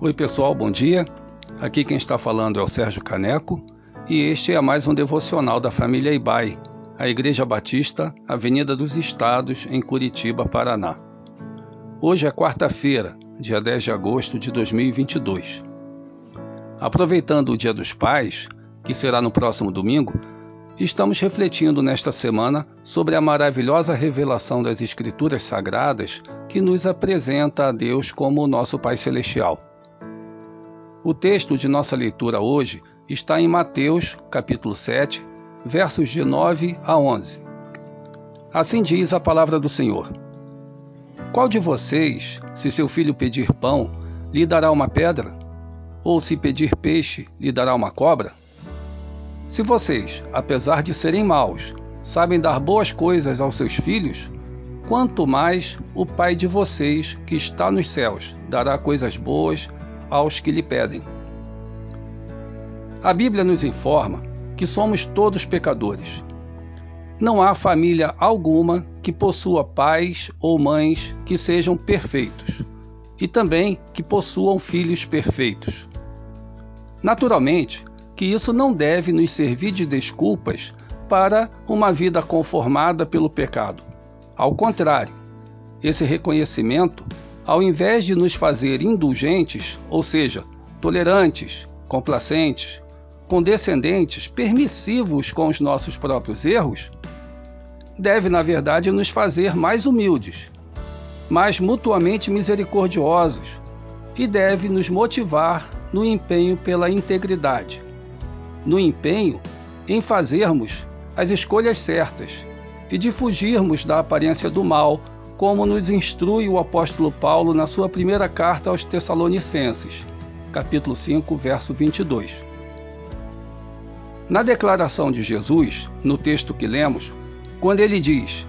Oi, pessoal, bom dia. Aqui quem está falando é o Sérgio Caneco e este é mais um devocional da família Ibai, a Igreja Batista, Avenida dos Estados, em Curitiba, Paraná. Hoje é quarta-feira, dia 10 de agosto de 2022. Aproveitando o Dia dos Pais, que será no próximo domingo, estamos refletindo nesta semana sobre a maravilhosa revelação das Escrituras Sagradas que nos apresenta a Deus como o nosso Pai Celestial. O texto de nossa leitura hoje está em Mateus, capítulo 7, versos de 9 a 11. Assim diz a palavra do Senhor: Qual de vocês, se seu filho pedir pão, lhe dará uma pedra? Ou se pedir peixe, lhe dará uma cobra? Se vocês, apesar de serem maus, sabem dar boas coisas aos seus filhos, quanto mais o Pai de vocês, que está nos céus, dará coisas boas aos que lhe pedem. A Bíblia nos informa que somos todos pecadores. Não há família alguma que possua pais ou mães que sejam perfeitos, e também que possuam filhos perfeitos. Naturalmente, que isso não deve nos servir de desculpas para uma vida conformada pelo pecado. Ao contrário, esse reconhecimento ao invés de nos fazer indulgentes, ou seja, tolerantes, complacentes, condescendentes, permissivos com os nossos próprios erros, deve, na verdade, nos fazer mais humildes, mais mutuamente misericordiosos e deve nos motivar no empenho pela integridade, no empenho em fazermos as escolhas certas e de fugirmos da aparência do mal como nos instrui o apóstolo Paulo na sua primeira carta aos Tessalonicenses, capítulo 5, verso 22. Na declaração de Jesus, no texto que lemos, quando ele diz: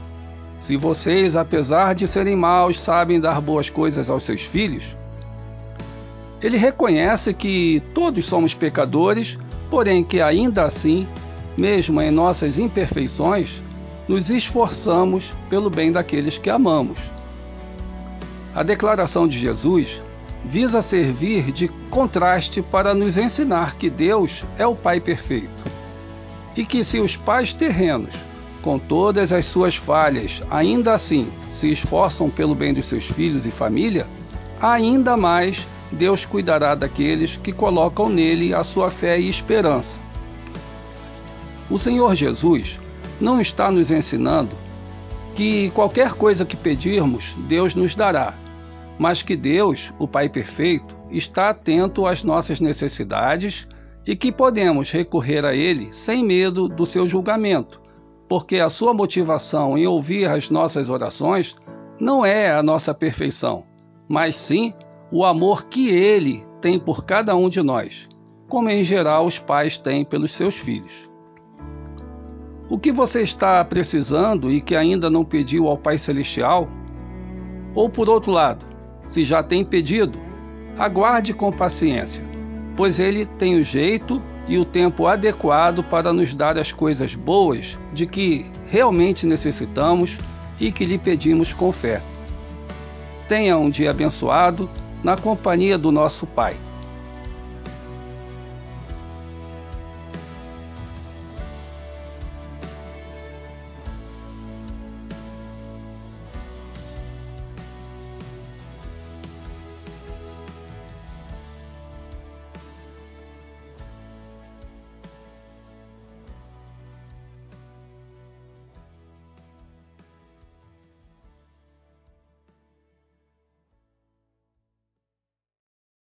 Se vocês, apesar de serem maus, sabem dar boas coisas aos seus filhos, ele reconhece que todos somos pecadores, porém que ainda assim, mesmo em nossas imperfeições, nos esforçamos pelo bem daqueles que amamos. A declaração de Jesus visa servir de contraste para nos ensinar que Deus é o Pai perfeito e que, se os pais terrenos, com todas as suas falhas, ainda assim se esforçam pelo bem dos seus filhos e família, ainda mais Deus cuidará daqueles que colocam nele a sua fé e esperança. O Senhor Jesus não está nos ensinando que qualquer coisa que pedirmos, Deus nos dará, mas que Deus, o Pai perfeito, está atento às nossas necessidades e que podemos recorrer a Ele sem medo do seu julgamento, porque a sua motivação em ouvir as nossas orações não é a nossa perfeição, mas sim o amor que Ele tem por cada um de nós, como em geral os pais têm pelos seus filhos. O que você está precisando e que ainda não pediu ao Pai Celestial? Ou por outro lado, se já tem pedido, aguarde com paciência, pois Ele tem o jeito e o tempo adequado para nos dar as coisas boas de que realmente necessitamos e que lhe pedimos com fé. Tenha um dia abençoado na companhia do nosso Pai.